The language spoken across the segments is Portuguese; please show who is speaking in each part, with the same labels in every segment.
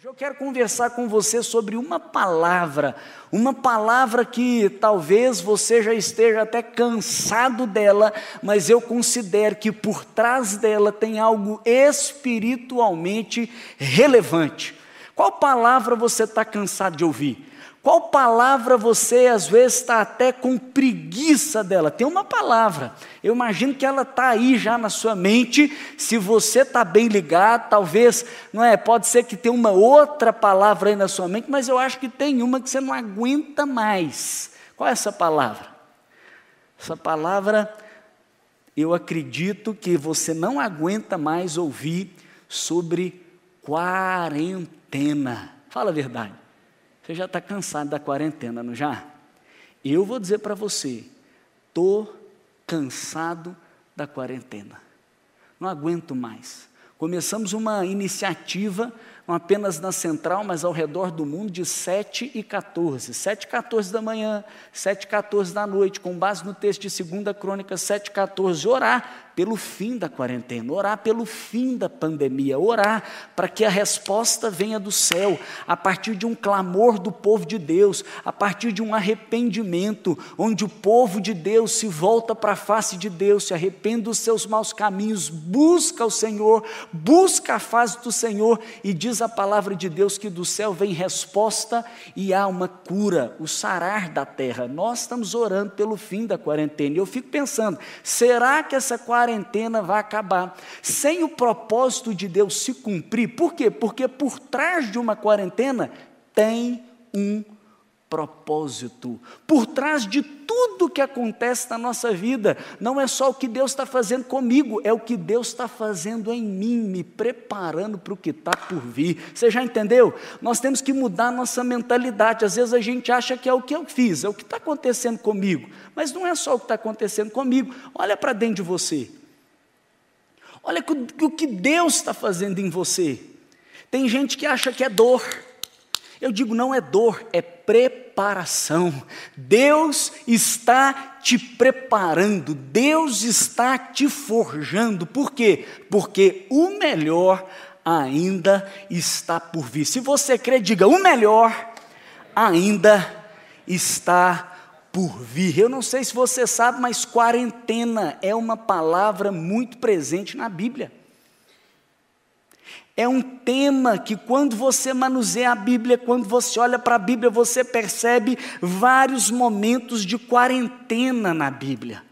Speaker 1: Hoje eu quero conversar com você sobre uma palavra, uma palavra que talvez você já esteja até cansado dela, mas eu considero que por trás dela tem algo espiritualmente relevante. Qual palavra você está cansado de ouvir? Qual palavra você às vezes está até com preguiça dela? Tem uma palavra, eu imagino que ela está aí já na sua mente. Se você está bem ligado, talvez, não é? Pode ser que tenha uma outra palavra aí na sua mente, mas eu acho que tem uma que você não aguenta mais. Qual é essa palavra? Essa palavra, eu acredito que você não aguenta mais ouvir sobre quarentena. Fala a verdade. Você já está cansado da quarentena, não já? Eu vou dizer para você, estou cansado da quarentena. Não aguento mais. Começamos uma iniciativa, não apenas na central, mas ao redor do mundo, de 7 e 14. 7 e 14 da manhã, 7 e 14 da noite, com base no texto de 2 Crônica 7 e 14. Orar pelo fim da quarentena, orar pelo fim da pandemia, orar para que a resposta venha do céu, a partir de um clamor do povo de Deus, a partir de um arrependimento, onde o povo de Deus se volta para a face de Deus, se arrepende dos seus maus caminhos, busca o Senhor, busca a face do Senhor, e diz a palavra de Deus que do céu vem resposta e há uma cura, o sarar da terra. Nós estamos orando pelo fim da quarentena, e eu fico pensando, será que essa quarentena quarentena vai acabar. Sem o propósito de Deus se cumprir, por quê? Porque por trás de uma quarentena tem um propósito. Por trás de tudo que acontece na nossa vida, não é só o que Deus está fazendo comigo, é o que Deus está fazendo em mim, me preparando para o que está por vir. Você já entendeu? Nós temos que mudar a nossa mentalidade. Às vezes a gente acha que é o que eu fiz, é o que está acontecendo comigo, mas não é só o que está acontecendo comigo. Olha para dentro de você. Olha o que Deus está fazendo em você. Tem gente que acha que é dor. Eu digo, não é dor, é preparação. Deus está te preparando, Deus está te forjando. Por quê? Porque o melhor ainda está por vir. Se você crê, diga: o melhor ainda está por vir. Eu não sei se você sabe, mas quarentena é uma palavra muito presente na Bíblia. É um tema que, quando você manuseia a Bíblia, quando você olha para a Bíblia, você percebe vários momentos de quarentena na Bíblia.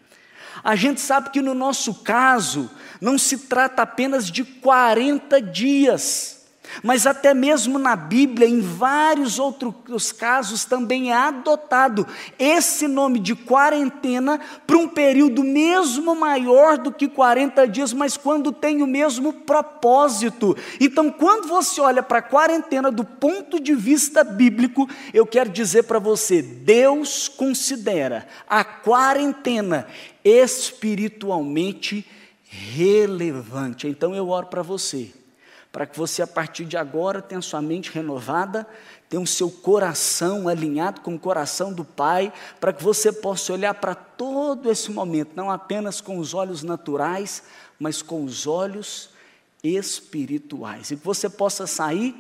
Speaker 1: A gente sabe que no nosso caso, não se trata apenas de 40 dias mas até mesmo na Bíblia, em vários outros casos, também é adotado esse nome de quarentena para um período mesmo maior do que 40 dias, mas quando tem o mesmo propósito. Então, quando você olha para a quarentena do ponto de vista bíblico, eu quero dizer para você: Deus considera a quarentena espiritualmente relevante. Então, eu oro para você para que você, a partir de agora, tenha sua mente renovada, tenha o seu coração alinhado com o coração do Pai, para que você possa olhar para todo esse momento, não apenas com os olhos naturais, mas com os olhos espirituais, e que você possa sair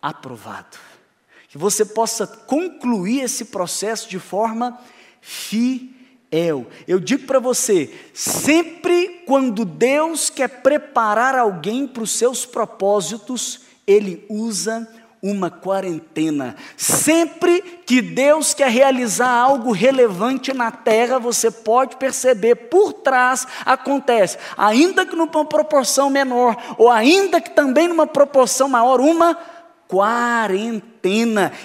Speaker 1: aprovado, que você possa concluir esse processo de forma fiel El. Eu digo para você, sempre quando Deus quer preparar alguém para os seus propósitos, Ele usa uma quarentena. Sempre que Deus quer realizar algo relevante na terra, você pode perceber por trás acontece, ainda que numa proporção menor, ou ainda que também numa proporção maior, uma quarentena.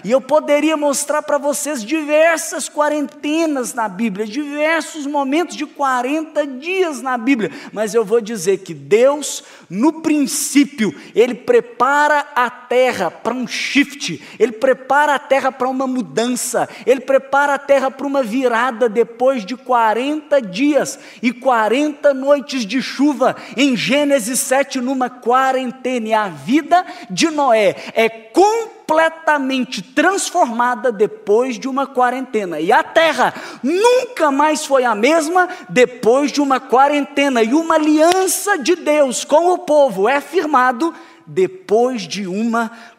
Speaker 1: E eu poderia mostrar para vocês diversas quarentenas na Bíblia, diversos momentos de 40 dias na Bíblia, mas eu vou dizer que Deus, no princípio, Ele prepara a terra para um shift, Ele prepara a terra para uma mudança, Ele prepara a terra para uma virada depois de 40 dias. E 40 noites de chuva, em Gênesis 7, numa quarentena, e a vida de Noé é completamente transformada depois de uma quarentena. E a terra nunca mais foi a mesma depois de uma quarentena. E uma aliança de Deus com o povo é firmado depois de uma quarentena.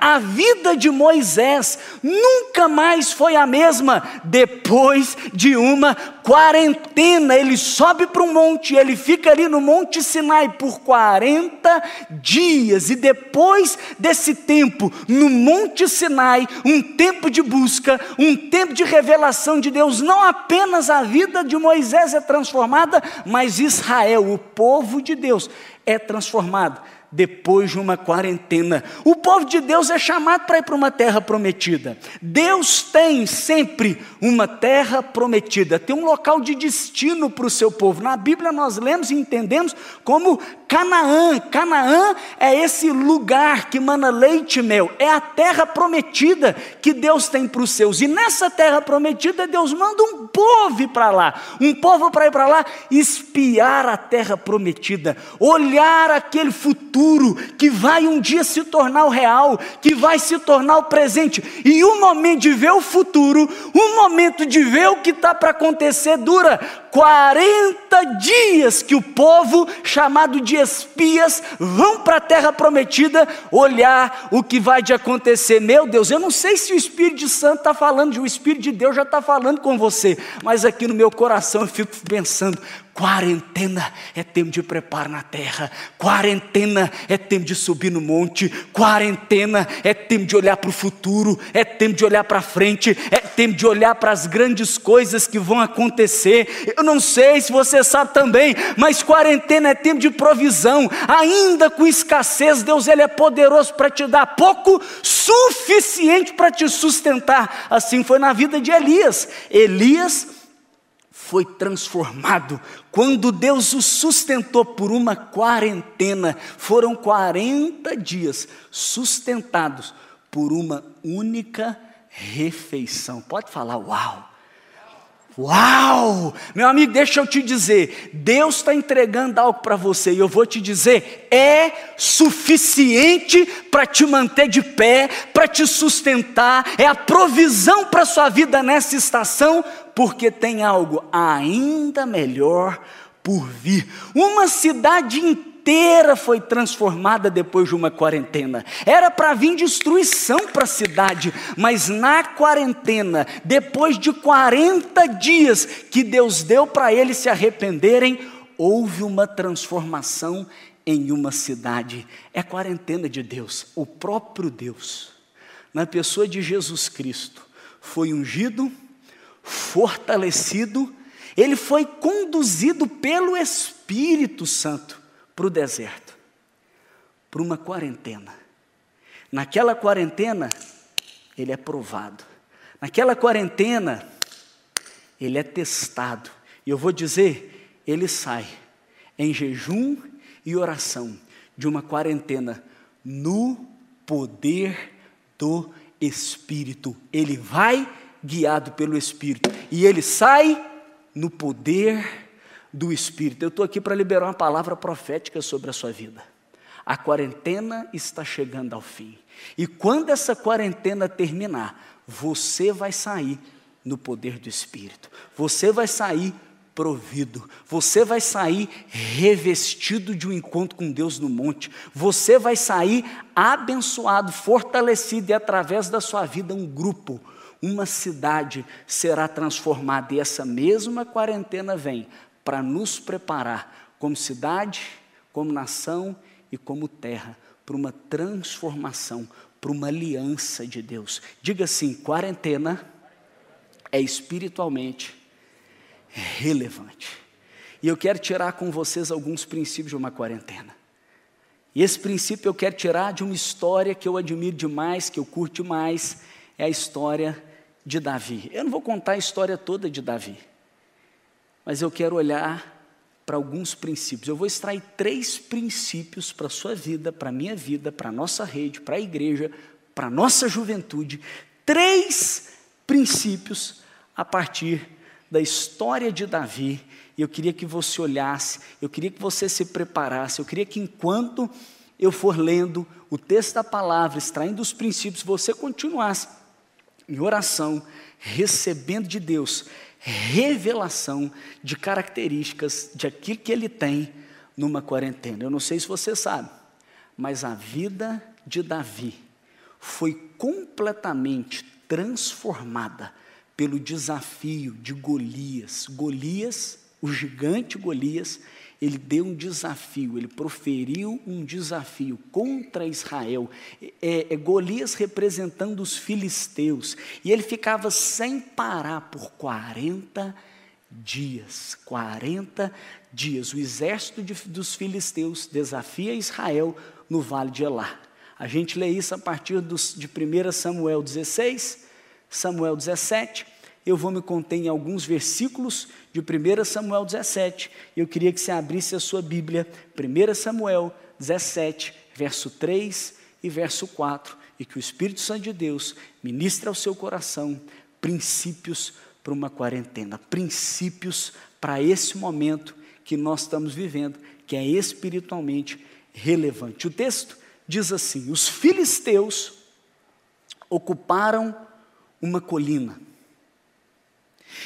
Speaker 1: A vida de Moisés nunca mais foi a mesma. Depois de uma quarentena. Ele sobe para um monte, ele fica ali no Monte Sinai por 40 dias, e depois desse tempo, no Monte Sinai, um tempo de busca, um tempo de revelação de Deus, não apenas a vida de Moisés é transformada, mas Israel, o povo de Deus, é transformado depois de uma quarentena. O povo de Deus é chamado para ir para uma terra prometida. Deus tem sempre uma terra prometida, tem um local de destino para o seu povo. Na Bíblia nós lemos e entendemos como Canaã. Canaã é esse lugar que mana leite e mel, é a terra prometida que Deus tem para os seus. E nessa terra prometida, Deus manda um povo para lá, um povo para ir para lá espiar a terra prometida, olhar aquele futuro que vai um dia se tornar o real, que vai se tornar o presente. E o momento de ver o futuro, o momento de ver o que está para acontecer, dura 40 dias que o povo, chamado de espias, vão para a terra prometida olhar o que vai de acontecer. Meu Deus, eu não sei se o Espírito Santo está falando, o Espírito de Deus já está falando com você, mas aqui no meu coração eu fico pensando: Quarentena é tempo de preparo na terra, quarentena é tempo de subir no monte, quarentena é tempo de olhar para o futuro, é tempo de olhar para frente, é tempo de olhar para as grandes coisas que vão acontecer. Eu não sei se você sabe também, mas quarentena é tempo de provisão, ainda com escassez, Deus ele é poderoso para te dar pouco, suficiente para te sustentar. Assim foi na vida de Elias. Elias foi transformado quando Deus o sustentou por uma quarentena. Foram 40 dias sustentados por uma única refeição. Pode falar, uau! Uau! Meu amigo, deixa eu te dizer, Deus está entregando algo para você e eu vou te dizer, é suficiente para te manter de pé, para te sustentar, é a provisão para a sua vida nessa estação, porque tem algo ainda melhor por vir. Uma cidade inteira foi transformada depois de uma quarentena. Era para vir destruição para a cidade, mas na quarentena, depois de 40 dias que Deus deu para eles se arrependerem, houve uma transformação em uma cidade. É a quarentena de Deus, o próprio Deus, na pessoa de Jesus Cristo, foi ungido fortalecido, ele foi conduzido pelo Espírito Santo para o deserto, para uma quarentena. Naquela quarentena, ele é provado. Naquela quarentena, ele é testado. E eu vou dizer, ele sai em jejum e oração de uma quarentena no poder do Espírito. Ele vai guiado pelo Espírito. E ele sai no poder do Espírito. Eu estou aqui para liberar uma palavra profética sobre a sua vida. A quarentena está chegando ao fim. E quando essa quarentena terminar, você vai sair no poder do Espírito. Você vai sair provido. Você vai sair revestido de um encontro com Deus no monte. Você vai sair abençoado, fortalecido e através da sua vida um grupo uma cidade será transformada, e essa mesma quarentena vem para nos preparar como cidade, como nação e como terra, para uma transformação, para uma aliança de Deus. Diga assim: quarentena é espiritualmente relevante. E eu quero tirar com vocês alguns princípios de uma quarentena. E esse princípio eu quero tirar de uma história que eu admiro demais, que eu curto demais, é a história de Davi. Eu não vou contar a história toda de Davi, mas eu quero olhar para alguns princípios. Eu vou extrair três princípios para a sua vida, para a minha vida, para a nossa rede, para a igreja, para a nossa juventude. Três princípios a partir da história de Davi. E eu queria que você olhasse, eu queria que você se preparasse, eu queria que enquanto eu for lendo o texto da palavra, extraindo os princípios, você continuasse em oração, recebendo de Deus revelação de características de aquilo que ele tem numa quarentena. Eu não sei se você sabe, mas a vida de Davi foi completamente transformada pelo desafio de Golias. Golias, o gigante Golias, ele deu um desafio, ele proferiu um desafio contra Israel. É, é, Golias representando os filisteus. E ele ficava sem parar por 40 dias. 40 dias. O exército de, dos filisteus desafia Israel no vale de Elá. A gente lê isso a partir dos, de 1 Samuel 16, Samuel 17. Eu vou me conter em alguns versículos de 1 Samuel 17. Eu queria que você abrisse a sua Bíblia, 1 Samuel 17, verso 3 e verso 4, e que o Espírito Santo de Deus ministre ao seu coração princípios para uma quarentena, princípios para esse momento que nós estamos vivendo, que é espiritualmente relevante. O texto diz assim: os filisteus ocuparam uma colina,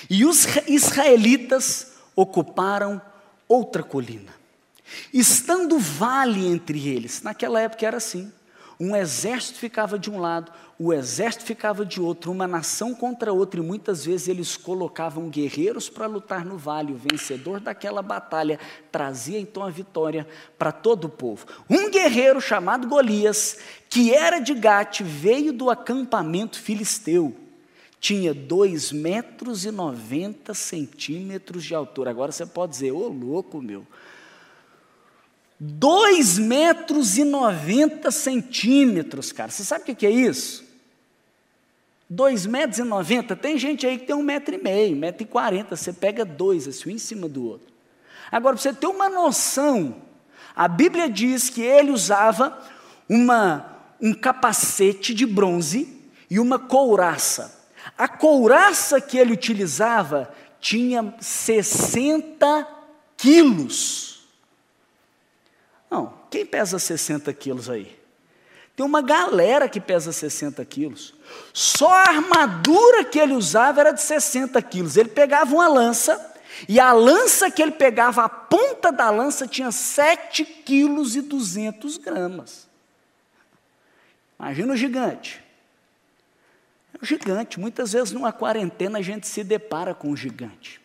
Speaker 1: e os israelitas ocuparam outra colina, estando vale entre eles. Naquela época era assim: um exército ficava de um lado, o exército ficava de outro, uma nação contra outra, e muitas vezes eles colocavam guerreiros para lutar no vale. O vencedor daquela batalha trazia então a vitória para todo o povo. Um guerreiro chamado Golias, que era de Gate, veio do acampamento filisteu. Tinha 2 metros e 90 centímetros de altura. Agora você pode dizer, ô louco meu, 2 metros e 90 centímetros, cara. Você sabe o que é isso? 2 metros e 90, tem gente aí que tem um metro e meio, metro e quarenta, você pega dois, assim, um em cima do outro. Agora, para você ter uma noção, a Bíblia diz que ele usava uma, um capacete de bronze e uma couraça. A couraça que ele utilizava tinha 60 quilos. Não, quem pesa 60 quilos aí? Tem uma galera que pesa 60 quilos. Só a armadura que ele usava era de 60 quilos. Ele pegava uma lança, e a lança que ele pegava, a ponta da lança tinha 7 quilos e 200 gramas. Imagina o gigante. É um gigante. Muitas vezes numa quarentena a gente se depara com um gigante.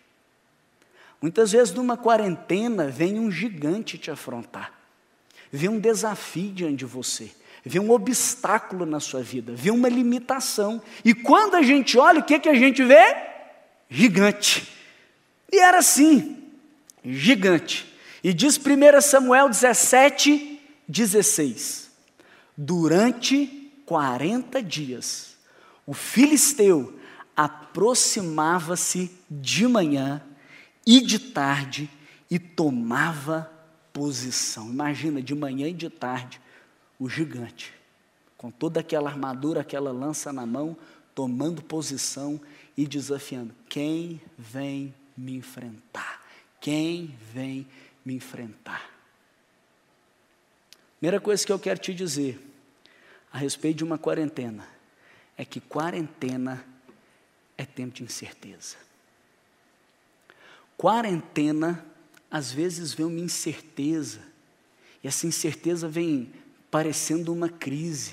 Speaker 1: Muitas vezes numa quarentena vem um gigante te afrontar. Vem um desafio diante de você vê um obstáculo na sua vida, vê uma limitação. E quando a gente olha, o que, que a gente vê? Gigante. E era assim, gigante. E diz 1 Samuel 17, 16: Durante 40 dias, o filisteu aproximava-se de manhã e de tarde e tomava posição. Imagina, de manhã e de tarde, o gigante, com toda aquela armadura, aquela lança na mão, tomando posição e desafiando: quem vem me enfrentar? Quem vem me enfrentar? Primeira coisa que eu quero te dizer a respeito de uma quarentena é que quarentena é tempo de incerteza. Quarentena, às vezes, vem uma incerteza, e essa incerteza vem parecendo uma crise.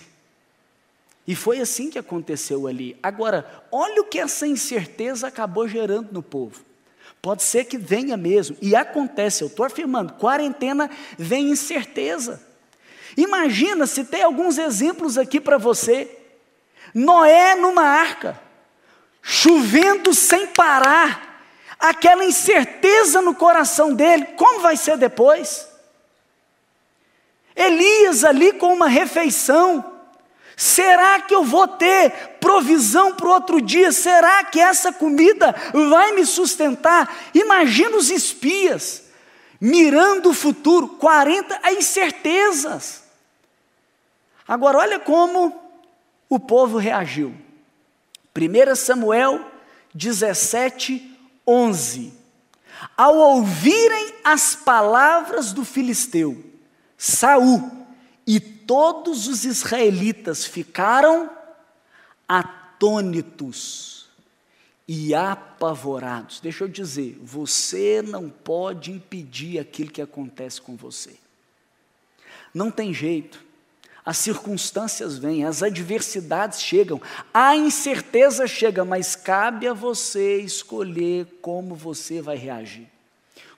Speaker 1: E foi assim que aconteceu ali. Agora, olha o que essa incerteza acabou gerando no povo. Pode ser que venha mesmo, e acontece, eu estou afirmando, quarentena vem incerteza. Imagina se tem alguns exemplos aqui para você. Noé numa arca, chovendo sem parar, aquela incerteza no coração dele, como vai ser depois? Elias ali com uma refeição. Será que eu vou ter provisão para outro dia? Será que essa comida vai me sustentar? Imagina os espias mirando o futuro, 40 a incertezas. Agora, olha como o povo reagiu. 1 Samuel 17, 11. Ao ouvirem as palavras do filisteu, Saul e todos os israelitas ficaram atônitos e apavorados. Deixa eu dizer, você não pode impedir aquilo que acontece com você. Não tem jeito. As circunstâncias vêm, as adversidades chegam, a incerteza chega, mas cabe a você escolher como você vai reagir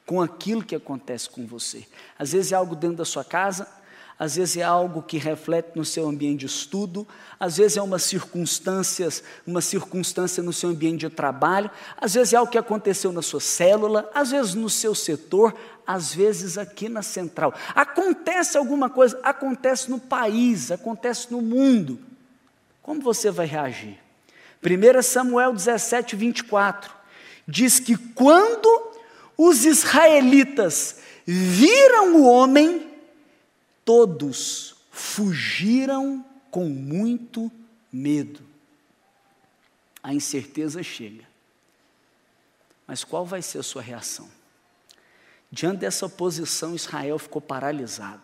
Speaker 1: com aquilo que acontece com você. Às vezes é algo dentro da sua casa, às vezes é algo que reflete no seu ambiente de estudo, às vezes é uma circunstância, uma circunstância no seu ambiente de trabalho, às vezes é algo que aconteceu na sua célula, às vezes no seu setor, às vezes aqui na central. Acontece alguma coisa, acontece no país, acontece no mundo. Como você vai reagir? 1 Samuel 17, 24 diz que quando os israelitas viram o homem, todos fugiram com muito medo. A incerteza chega. Mas qual vai ser a sua reação? Diante dessa posição, Israel ficou paralisado,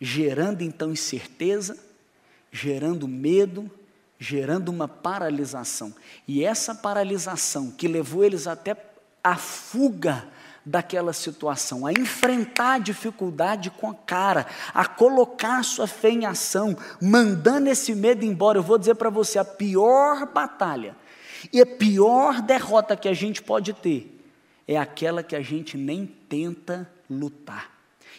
Speaker 1: gerando então incerteza, gerando medo, gerando uma paralisação. E essa paralisação que levou eles até a fuga daquela situação, a enfrentar a dificuldade com a cara, a colocar sua fé em ação, mandando esse medo embora. Eu vou dizer para você: a pior batalha e a pior derrota que a gente pode ter é aquela que a gente nem tenta lutar.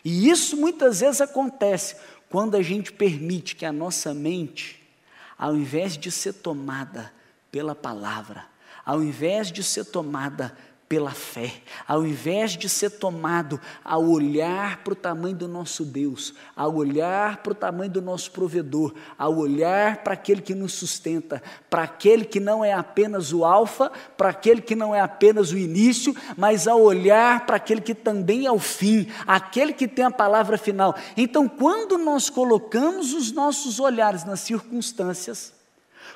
Speaker 1: E isso muitas vezes acontece quando a gente permite que a nossa mente, ao invés de ser tomada pela palavra, ao invés de ser tomada pela fé, ao invés de ser tomado a olhar para o tamanho do nosso Deus, a olhar para o tamanho do nosso provedor, a olhar para aquele que nos sustenta, para aquele que não é apenas o Alfa, para aquele que não é apenas o início, mas a olhar para aquele que também é o fim, aquele que tem a palavra final. Então, quando nós colocamos os nossos olhares nas circunstâncias,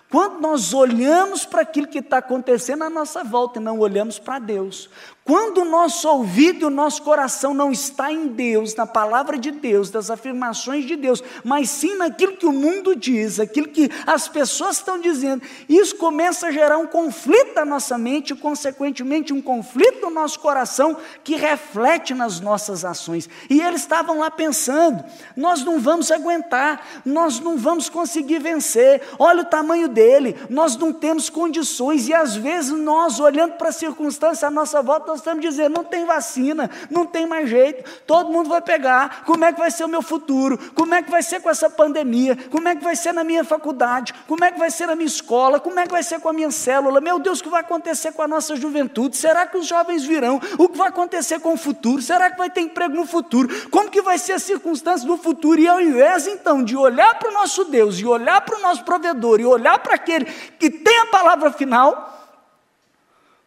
Speaker 1: quando nós olhamos para aquilo que está acontecendo à nossa volta e não olhamos para Deus, quando o nosso ouvido o nosso coração não está em Deus, na palavra de Deus, das afirmações de Deus, mas sim naquilo que o mundo diz, aquilo que as pessoas estão dizendo, isso começa a gerar um conflito na nossa mente, e, consequentemente, um conflito no nosso coração que reflete nas nossas ações. E eles estavam lá pensando: nós não vamos aguentar, nós não vamos conseguir vencer, olha o tamanho dele, nós não temos condições, e às vezes nós, olhando para a circunstância à nossa volta, nós estamos dizendo: não tem vacina, não tem mais jeito, todo mundo vai pegar. Como é que vai ser o meu futuro? Como é que vai ser com essa pandemia? Como é que vai ser na minha faculdade? Como é que vai ser na minha escola? Como é que vai ser com a minha célula? Meu Deus, o que vai acontecer com a nossa juventude? Será que os jovens virão? O que vai acontecer com o futuro? Será que vai ter emprego no futuro? Como que vai ser a circunstância do futuro? E ao invés então de olhar para o nosso Deus, e olhar para o nosso provedor, e olhar para aquele que tem a palavra final,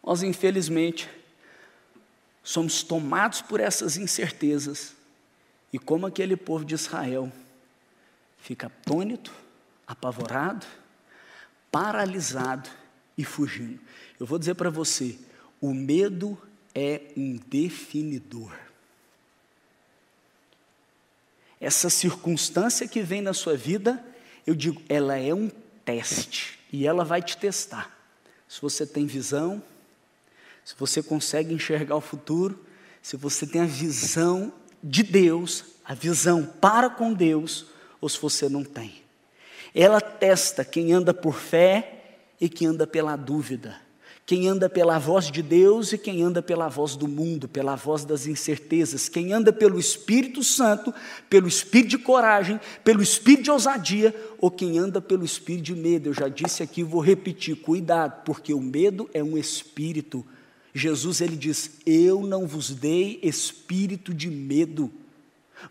Speaker 1: nós infelizmente somos tomados por essas incertezas, e como aquele povo de Israel fica atônito, apavorado, paralisado e fugindo. Eu vou dizer para você: o medo é um definidor. Essa circunstância que vem na sua vida, eu digo, ela é um teste e ela vai te testar. Se você tem visão, se você consegue enxergar o futuro, se você tem a visão de Deus, a visão para com Deus, ou se você não tem. Ela testa quem anda por fé e quem anda pela dúvida quem anda pela voz de Deus e quem anda pela voz do mundo, pela voz das incertezas, quem anda pelo Espírito Santo, pelo Espírito de coragem, pelo Espírito de ousadia, ou quem anda pelo Espírito de medo. Eu já disse aqui, vou repetir: cuidado, porque o medo é um espírito Jesus ele diz: Eu não vos dei espírito de medo.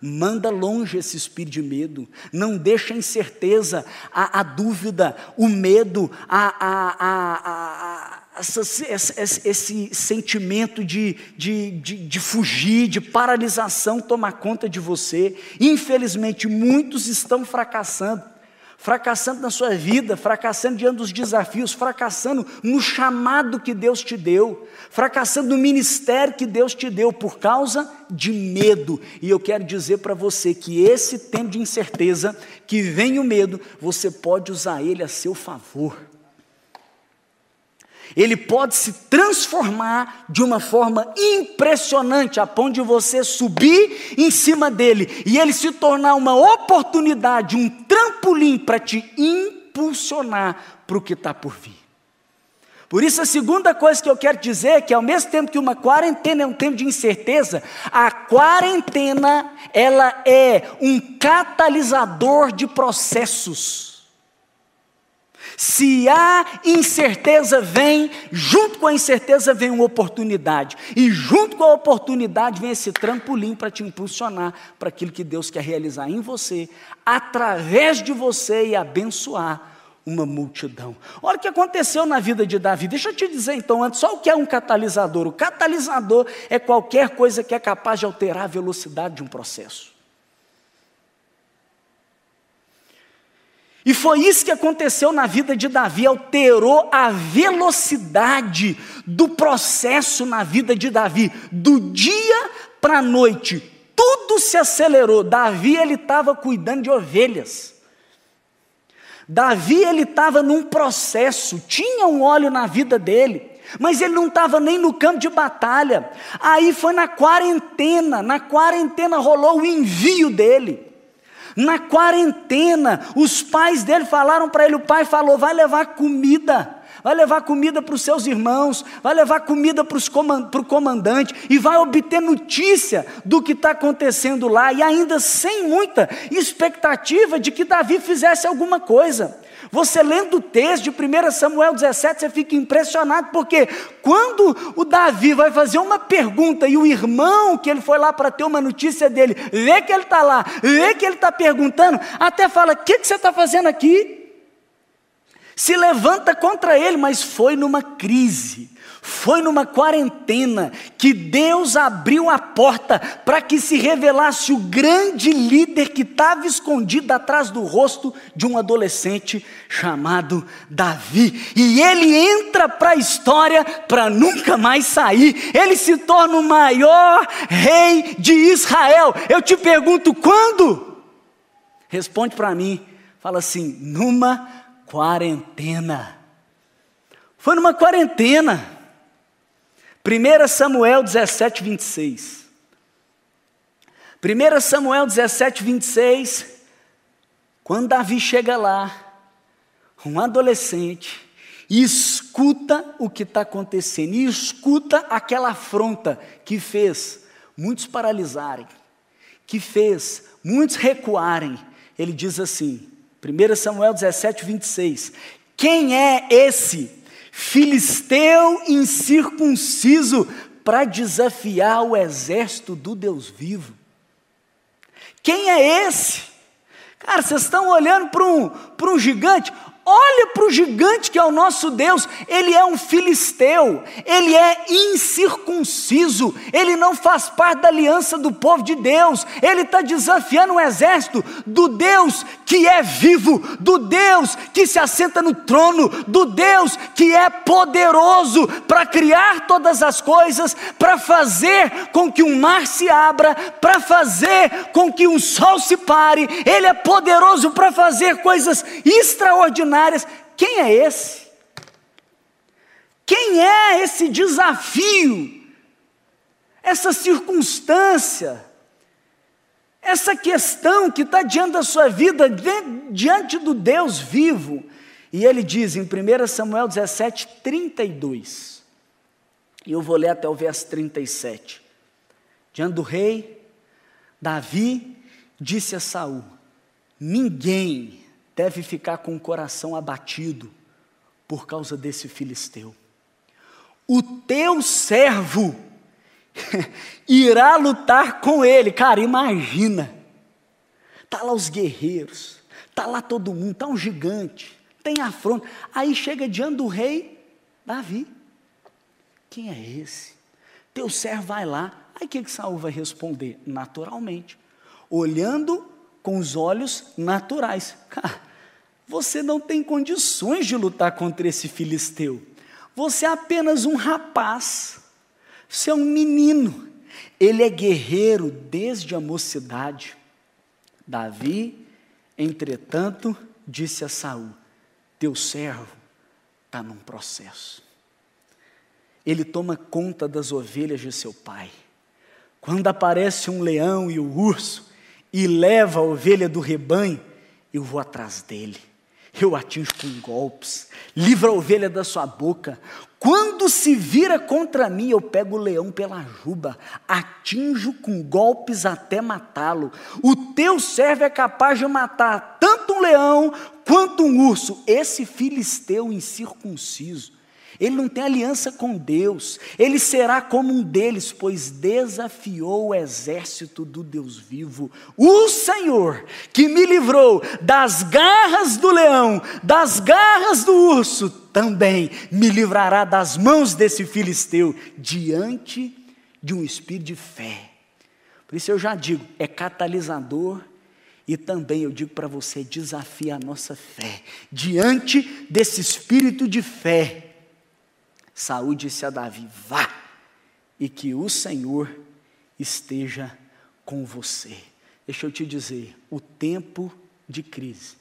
Speaker 1: Manda longe esse espírito de medo, não deixa a incerteza, a, a dúvida, o medo, a, a, essa, esse, esse, sentimento de, de, de, de fugir, de paralisação tomar conta de você. Infelizmente, muitos estão fracassando fracassando na sua vida, fracassando diante dos desafios, fracassando no chamado que Deus te deu, fracassando no ministério que Deus te deu por causa de medo. E eu quero dizer para você que esse tempo de incerteza, que vem o medo, você pode usar ele a seu favor. Ele pode se transformar de uma forma impressionante, a ponto de você subir em cima dele e ele se tornar uma oportunidade, um trampolim para te impulsionar para o que está por vir. Por isso, a segunda coisa que eu quero dizer é que, ao mesmo tempo que uma quarentena é um tempo de incerteza, a quarentena ela é um catalisador de processos. Se há incerteza, vem, junto com a incerteza vem uma oportunidade, e junto com a oportunidade vem esse trampolim para te impulsionar para aquilo que Deus quer realizar em você, através de você e abençoar uma multidão. Olha o que aconteceu na vida de Davi. Deixa eu te dizer então antes, só o que é um catalisador. O catalisador é qualquer coisa que é capaz de alterar a velocidade de um processo. E foi isso que aconteceu na vida de Davi, alterou a velocidade do processo na vida de Davi, do dia para a noite, tudo se acelerou. Davi ele estava cuidando de ovelhas. Davi ele estava num processo, tinha um óleo na vida dele, mas ele não estava nem no campo de batalha. Aí foi na quarentena, na quarentena rolou o envio dele. Na quarentena, os pais dele falaram para ele: o pai falou, vai levar comida vai levar comida para os seus irmãos, vai levar comida para o comandante e vai obter notícia do que está acontecendo lá, e ainda sem muita expectativa de que Davi fizesse alguma coisa. Você lendo o texto de 1 Samuel 17, você fica impressionado, porque quando o Davi vai fazer uma pergunta e o irmão que ele foi lá para ter uma notícia dele, vê que ele está lá, vê que ele está perguntando, até fala: O que, que você está fazendo aqui? Se levanta contra ele, mas foi numa crise foi numa quarentena que Deus abriu a porta para que se revelasse o grande líder que estava escondido atrás do rosto de um adolescente chamado Davi. E ele entra para a história para nunca mais sair. Ele se torna o maior rei de Israel. Eu te pergunto quando? Responde para mim. Fala assim: numa quarentena. Foi numa quarentena. 1 Samuel 17, 26. 1 Samuel 17, 26. Quando Davi chega lá, um adolescente, e escuta o que está acontecendo, e escuta aquela afronta que fez muitos paralisarem, que fez muitos recuarem. Ele diz assim, 1 Samuel 17, 26. Quem é esse filisteu incircunciso, para desafiar o exército do Deus vivo. Quem é esse? Cara, vocês estão olhando para um, um gigante? Olha para o gigante que é o nosso Deus, ele é um filisteu, ele é incircunciso, ele não faz parte da aliança do povo de Deus, ele está desafiando um exército do Deus que é vivo, do Deus que se assenta no trono, do Deus que é poderoso para criar todas as coisas, para fazer com que um mar se abra, para fazer com que um sol se pare, ele é poderoso para fazer coisas extraordinárias Quem é esse? Quem é esse desafio? Essa circunstância? Essa questão que está diante da sua vida, diante do Deus vivo. E ele diz em 1 Samuel 17, 32. E eu vou ler até o verso 37. Diante do rei, Davi disse a Saul: Ninguém deve ficar com o coração abatido por causa desse filisteu. O teu servo irá lutar com ele. Cara, imagina. Tá lá os guerreiros, tá lá todo mundo, tá um gigante, tem afronta. Aí chega diante do rei Davi. Quem é esse? Teu servo vai lá. Aí o que, que Saul vai responder? Naturalmente, olhando com os olhos naturais. Cara, você não tem condições de lutar contra esse filisteu. Você é apenas um rapaz. Você é um menino. Ele é guerreiro desde a mocidade. Davi, entretanto, disse a Saul: Teu servo está num processo. ele toma conta das ovelhas de seu pai. Quando aparece um leão e o urso e leva a ovelha do rebanho, eu vou atrás dele. Eu atinjo com golpes, livra a ovelha da sua boca. Quando se vira contra mim, eu pego o leão pela juba, atinjo com golpes até matá-lo. O teu servo é capaz de matar tanto um leão quanto um urso, esse filisteu incircunciso. Ele não tem aliança com Deus, ele será como um deles, pois desafiou o exército do Deus vivo. O Senhor, que me livrou das garras do leão, das garras do urso, também me livrará das mãos desse filisteu, diante de um espírito de fé. Por isso eu já digo, é catalisador e também eu digo para você, desafia a nossa fé. Diante desse espírito de fé, Saúl disse a Davi: vá, e que o Senhor esteja com você. Deixa eu te dizer, o tempo de crise,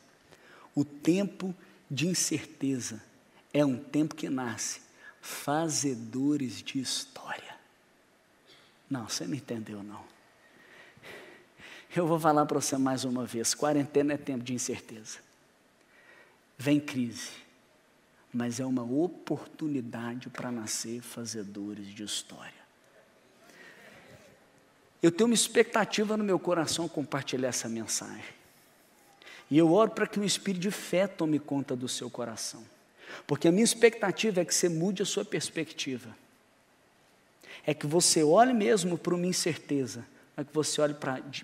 Speaker 1: o tempo de incerteza, é um tempo que nasce fazedores de história. Não, você não entendeu, não. Eu vou falar para você mais uma vez: quarentena é tempo de incerteza. Vem crise mas é uma oportunidade para nascer fazedores de história. Eu tenho uma expectativa no meu coração compartilhar essa mensagem. E eu oro para que um espírito de fé tome conta do seu coração. Porque a minha expectativa é que você mude a sua perspectiva. É que você olhe mesmo para uma incerteza, é que você olhe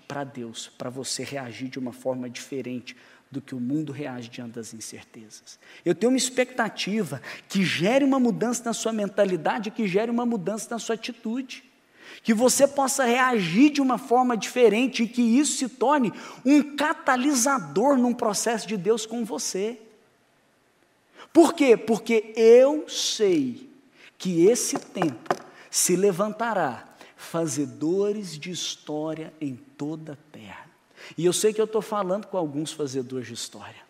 Speaker 1: para Deus, para você reagir de uma forma diferente do que o mundo reage diante das incertezas. Eu tenho uma expectativa que gere uma mudança na sua mentalidade, que gere uma mudança na sua atitude. Que você possa reagir de uma forma diferente e que isso se torne um catalisador num processo de Deus com você. Por quê? Porque eu sei que esse tempo se levantará fazedores de história em toda a terra. E eu sei que eu estou falando com alguns fazedores de história.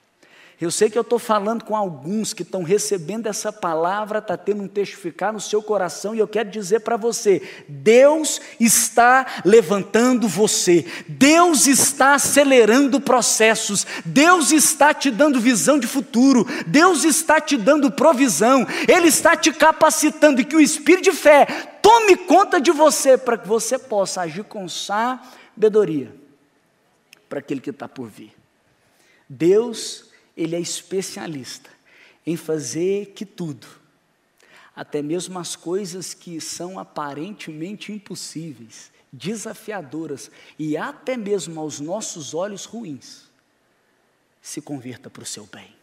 Speaker 1: Eu sei que eu estou falando com alguns que estão recebendo essa palavra, está tendo um testificar no seu coração, e eu quero dizer para você: Deus está levantando você, Deus está acelerando processos, Deus está te dando visão de futuro, Deus está te dando provisão, Ele está te capacitando e que o Espírito de fé tome conta de você para que você possa agir com sabedoria para aquele que está por vir. Deus, Ele é especialista em fazer que tudo, até mesmo as coisas que são aparentemente impossíveis, desafiadoras e até mesmo aos nossos olhos ruins, se converta para o seu bem.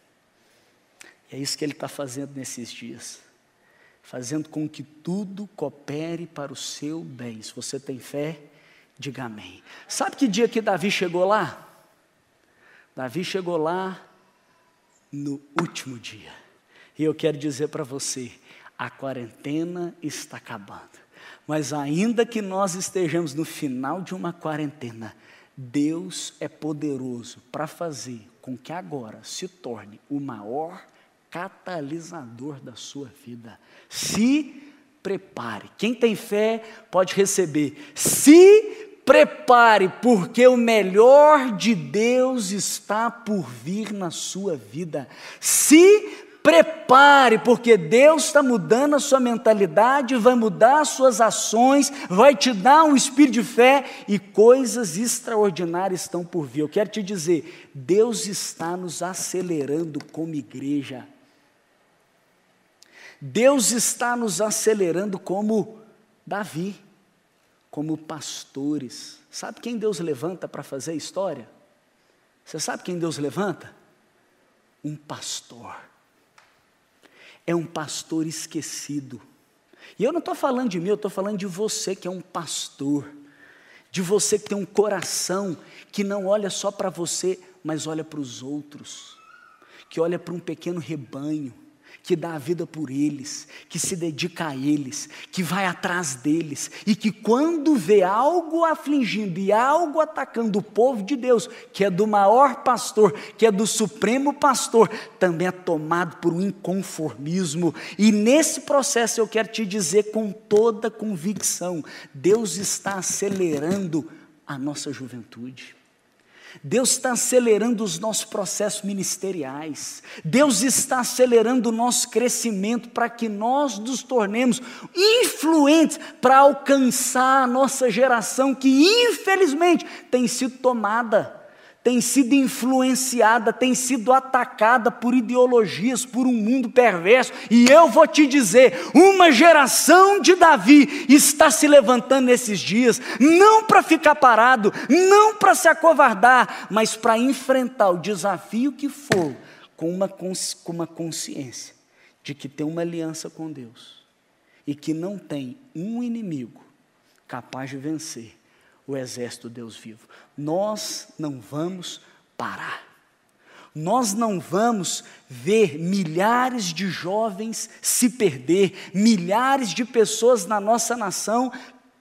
Speaker 1: E é isso que Ele está fazendo nesses dias fazendo com que tudo coopere para o seu bem. Se você tem fé, Diga amém. Sabe que dia que Davi chegou lá? Davi chegou lá no último dia. E eu quero dizer para você: a quarentena está acabando. Mas ainda que nós estejamos no final de uma quarentena, Deus é poderoso para fazer com que agora se torne o maior catalisador da sua vida. Se prepare. Quem tem fé pode receber. Se prepare, porque o melhor de Deus está por vir na sua vida. Se prepare, porque Deus está mudando a sua mentalidade, vai mudar as suas ações, vai te dar um espírito de fé e coisas extraordinárias estão por vir. Eu quero te dizer, Deus está nos acelerando como igreja. Deus está nos acelerando como Davi como pastores. Sabe quem Deus levanta para fazer história? Você sabe quem Deus levanta? Um pastor. É um pastor esquecido. E eu não estou falando de mim, eu estou falando de você que é um pastor. De você que tem um coração que não olha só para você, mas olha para os outros. Que olha para um pequeno rebanho que dá a vida por eles, que se dedica a eles, que vai atrás deles e que quando vê algo afligindo e algo atacando o povo de Deus, que é do maior pastor, que é do supremo pastor, também é tomado por um inconformismo. E nesse processo eu quero te dizer com toda convicção, Deus está acelerando a nossa juventude. Deus está acelerando os nossos processos ministeriais. Deus está acelerando o nosso crescimento para que nós nos tornemos influentes para alcançar a nossa geração que, infelizmente, tem sido tomada tem sido influenciada, tem sido atacada por ideologias, por um mundo perverso. E eu vou te dizer: uma geração de Davi está se levantando nesses dias, não para ficar parado, não para se acovardar, mas para enfrentar o desafio que for, com uma, com uma consciência de que tem uma aliança com Deus e que não tem um inimigo capaz de vencer o exército Deus vivo. Nós não vamos parar. Nós não vamos ver milhares de jovens se perder, milhares de pessoas na nossa nação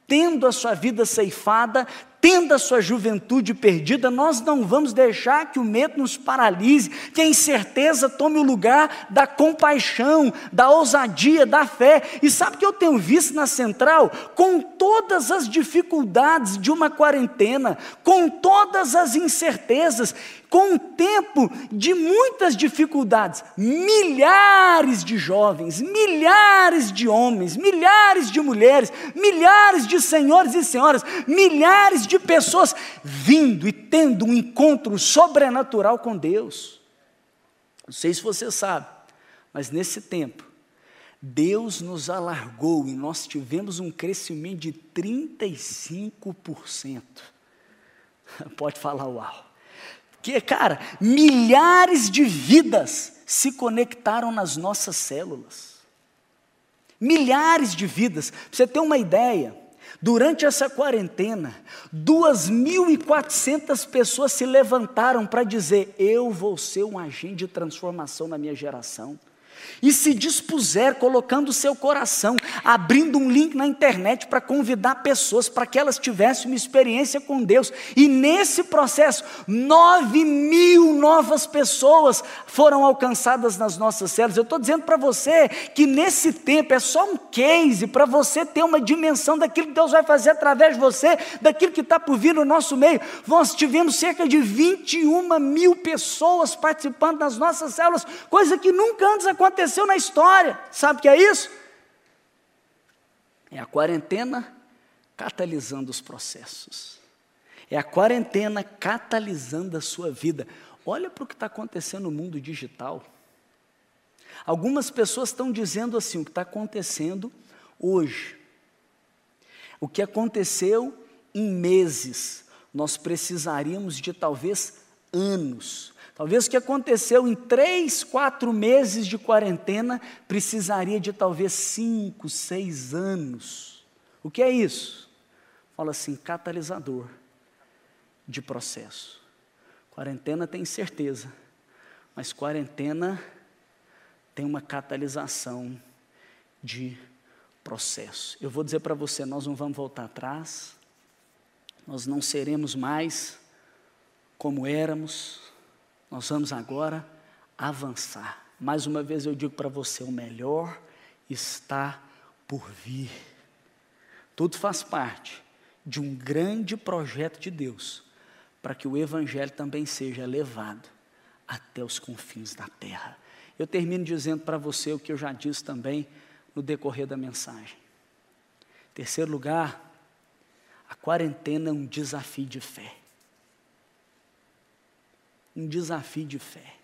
Speaker 1: tendo a sua vida ceifada, tendo a sua juventude perdida, nós não vamos deixar que o medo nos paralise, que a incerteza tome o lugar da compaixão, da ousadia, da fé. E sabe o que eu tenho visto na central? Com todas as dificuldades de uma quarentena, com todas as incertezas, com o tempo de muitas dificuldades, milhares de jovens, milhares de homens, milhares de mulheres, milhares de senhores e senhoras, milhares de pessoas vindo e tendo um encontro sobrenatural com Deus. Não sei se você sabe, mas nesse tempo, Deus nos alargou e nós tivemos um crescimento de 35%. Pode falar uau que, cara, milhares de vidas se conectaram nas nossas células. Milhares de vidas. Para você ter uma ideia, durante essa quarentena, 2.400 pessoas se levantaram para dizer: Eu vou ser um agente de transformação na minha geração e se dispuser, colocando seu coração, abrindo um link na internet para convidar pessoas para que elas tivessem uma experiência com Deus. E nesse processo, nove mil novas pessoas foram alcançadas nas nossas células. Eu estou dizendo para você que nesse tempo é só um case para você ter uma dimensão daquilo que Deus vai fazer através de você, daquilo que está por vir no nosso meio. Nós tivemos cerca de 21 mil pessoas participando das nossas células, coisa que nunca antes aconteceu aconteceu na história. Sabe o que é isso? É a quarentena catalisando os processos. É a quarentena catalisando a sua vida. Olha para o que está acontecendo no mundo digital. Algumas pessoas estão dizendo assim: o que está acontecendo hoje, o que aconteceu em meses, nós precisaríamos de talvez anos Talvez o que aconteceu em três, quatro meses de quarentena precisaria de talvez cinco, seis anos. O que é isso? Fala assim, catalisador de processo. Quarentena tem certeza, mas quarentena tem uma catalisação de processo. Eu vou dizer para você, nós não vamos voltar atrás, nós não seremos mais como éramos, nós vamos agora avançar. Mais uma vez eu digo para você: o melhor está por vir. Tudo faz parte de um grande projeto de Deus para que o Evangelho também seja levado até os confins da terra. Eu termino dizendo para você o que eu já disse também no decorrer da mensagem. Terceiro lugar, a quarentena é um desafio de fé um desafio de fé.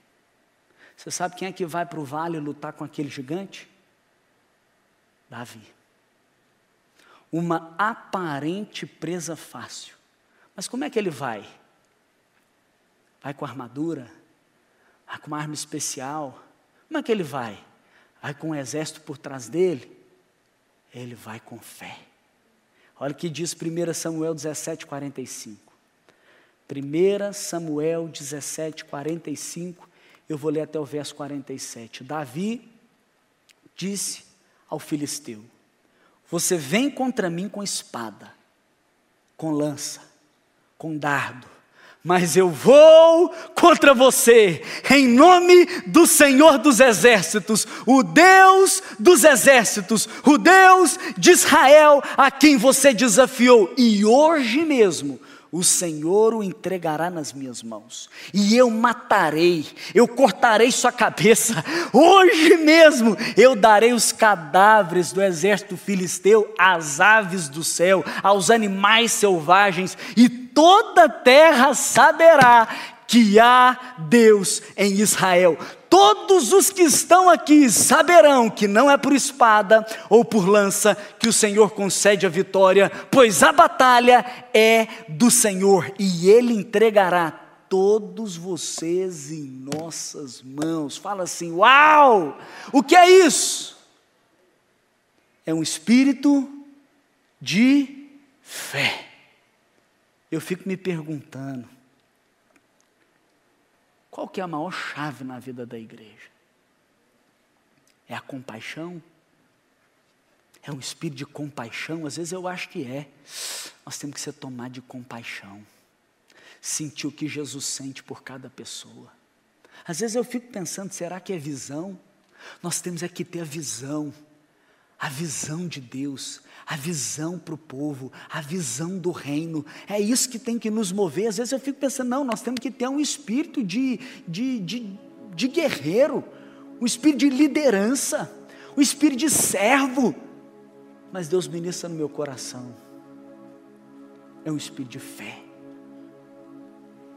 Speaker 1: Você sabe quem é que vai para o vale lutar com aquele gigante? Davi. Uma aparente presa fácil. Mas como é que ele vai? Vai com armadura? Vai com uma arma especial? Como é que ele vai? Vai com um exército por trás dele? Ele vai com fé. Olha o que diz 1 Samuel 17, 45. 1 Samuel 17, 45, eu vou ler até o verso 47. Davi disse ao filisteu: Você vem contra mim com espada, com lança, com dardo, mas eu vou contra você, em nome do Senhor dos Exércitos, o Deus dos Exércitos, o Deus de Israel, a quem você desafiou, e hoje mesmo o Senhor o entregará nas minhas mãos, e eu matarei, eu cortarei sua cabeça, hoje mesmo eu darei os cadáveres do exército filisteu às aves do céu, aos animais selvagens, e toda a terra saberá que há Deus em Israel. Todos os que estão aqui saberão que não é por espada ou por lança que o Senhor concede a vitória, pois a batalha é do Senhor e Ele entregará todos vocês em nossas mãos. Fala assim: Uau! O que é isso? É um espírito de fé. Eu fico me perguntando, qual que é a maior chave na vida da igreja? É a compaixão? É um espírito de compaixão? Às vezes eu acho que é. Nós temos que ser tomados de compaixão. Sentir o que Jesus sente por cada pessoa. Às vezes eu fico pensando, será que é visão? Nós temos é que ter a visão a visão de Deus, a visão para o povo, a visão do reino. É isso que tem que nos mover. Às vezes eu fico pensando, não, nós temos que ter um espírito de, de, de, de guerreiro, um espírito de liderança, um espírito de servo. Mas Deus ministra no meu coração. É um espírito de fé.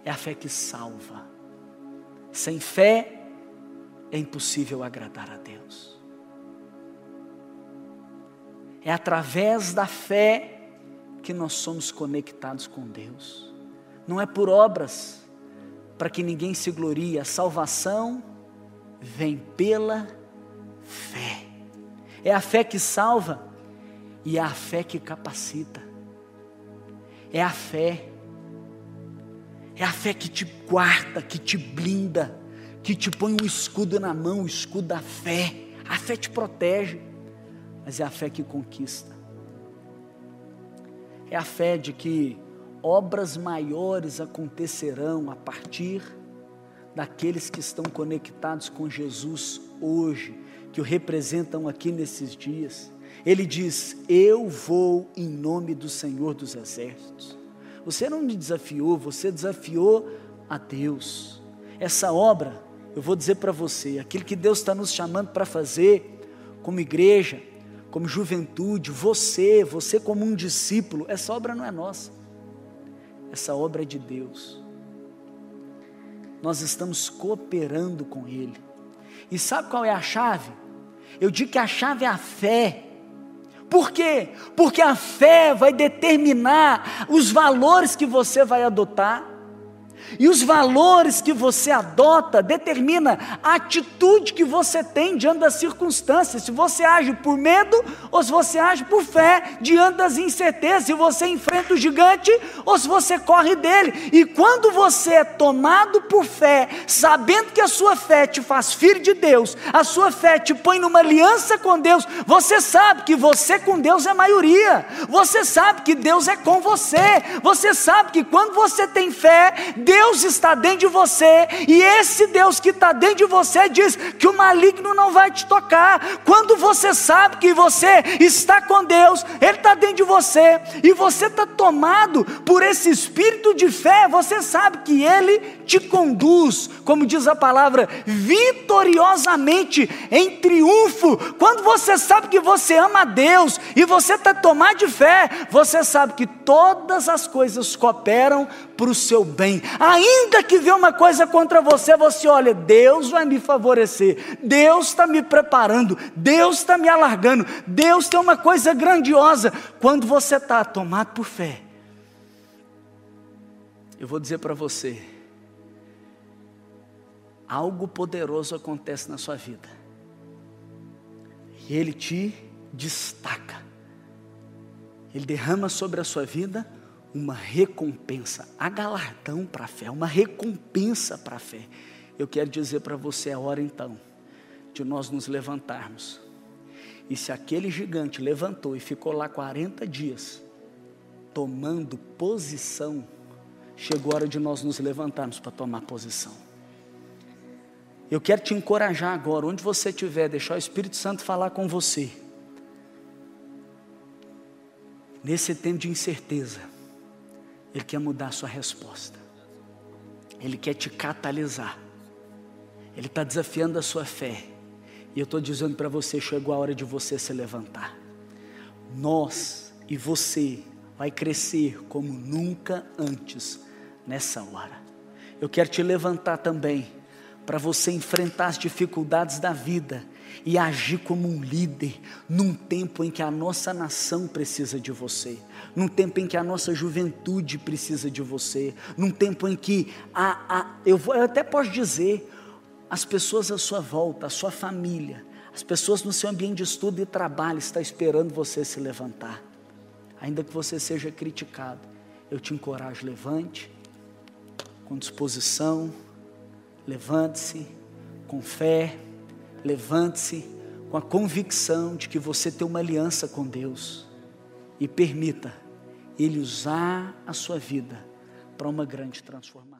Speaker 1: É a fé que salva. Sem fé é impossível agradar a Deus. É através da fé que nós somos conectados com Deus. Não é por obras, para que ninguém se glorie. A salvação vem pela fé. É a fé que salva e é a fé que capacita. É a fé. É a fé que te guarda, que te blinda, que te põe um escudo na mão, o escudo da fé. A fé te protege mas é a fé que conquista. É a fé de que obras maiores acontecerão a partir daqueles que estão conectados com Jesus hoje, que o representam aqui nesses dias. Ele diz: Eu vou em nome do Senhor dos Exércitos. Você não me desafiou, você desafiou a Deus. Essa obra, eu vou dizer para você, aquilo que Deus está nos chamando para fazer, como igreja, como juventude, você, você como um discípulo, essa obra não é nossa, essa obra é de Deus. Nós estamos cooperando com Ele. E sabe qual é a chave? Eu digo que a chave é a fé. Por quê? Porque a fé vai determinar os valores que você vai adotar. E os valores que você adota determina a atitude que você tem diante das circunstâncias. Se você age por medo ou se você age por fé diante das incertezas. Se você enfrenta o gigante ou se você corre dele. E quando você é tomado por fé, sabendo que a sua fé te faz filho de Deus, a sua fé te põe numa aliança com Deus, você sabe que você com Deus é maioria. Você sabe que Deus é com você. Você sabe que quando você tem fé, Deus Deus está dentro de você, e esse Deus que está dentro de você diz que o maligno não vai te tocar. Quando você sabe que você está com Deus, Ele está dentro de você, e você está tomado por esse espírito de fé, você sabe que Ele te conduz, como diz a palavra, vitoriosamente, em triunfo. Quando você sabe que você ama a Deus e você está tomado de fé, você sabe que todas as coisas cooperam para o seu bem. Ainda que venha uma coisa contra você, você olha, Deus vai me favorecer, Deus está me preparando, Deus está me alargando, Deus tem uma coisa grandiosa. Quando você está tomado por fé, eu vou dizer para você, algo poderoso acontece na sua vida. E Ele te destaca. Ele derrama sobre a sua vida uma recompensa, a galardão para a fé, uma recompensa para a fé. Eu quero dizer para você a hora então de nós nos levantarmos E se aquele gigante levantou e ficou lá 40 dias, tomando posição, chegou a hora de nós nos levantarmos para tomar posição. Eu quero te encorajar agora, onde você estiver, deixar o Espírito Santo falar com você. Nesse tempo de incerteza, Ele quer mudar a sua resposta, Ele quer te catalisar, Ele está desafiando a sua fé, e eu estou dizendo para você: chegou a hora de você se levantar. Nós e você vai crescer como nunca antes nessa hora. Eu quero te levantar também para você enfrentar as dificuldades da vida e agir como um líder num tempo em que a nossa nação precisa de você, num tempo em que a nossa juventude precisa de você, num tempo em que a, a, eu, vou, eu até posso dizer, as pessoas à sua volta, a sua família, as pessoas no seu ambiente de estudo e trabalho estão esperando você se levantar, ainda que você seja criticado. Eu te encorajo, levante, com disposição, Levante-se com fé, levante-se com a convicção de que você tem uma aliança com Deus e permita Ele usar a sua vida para uma grande transformação.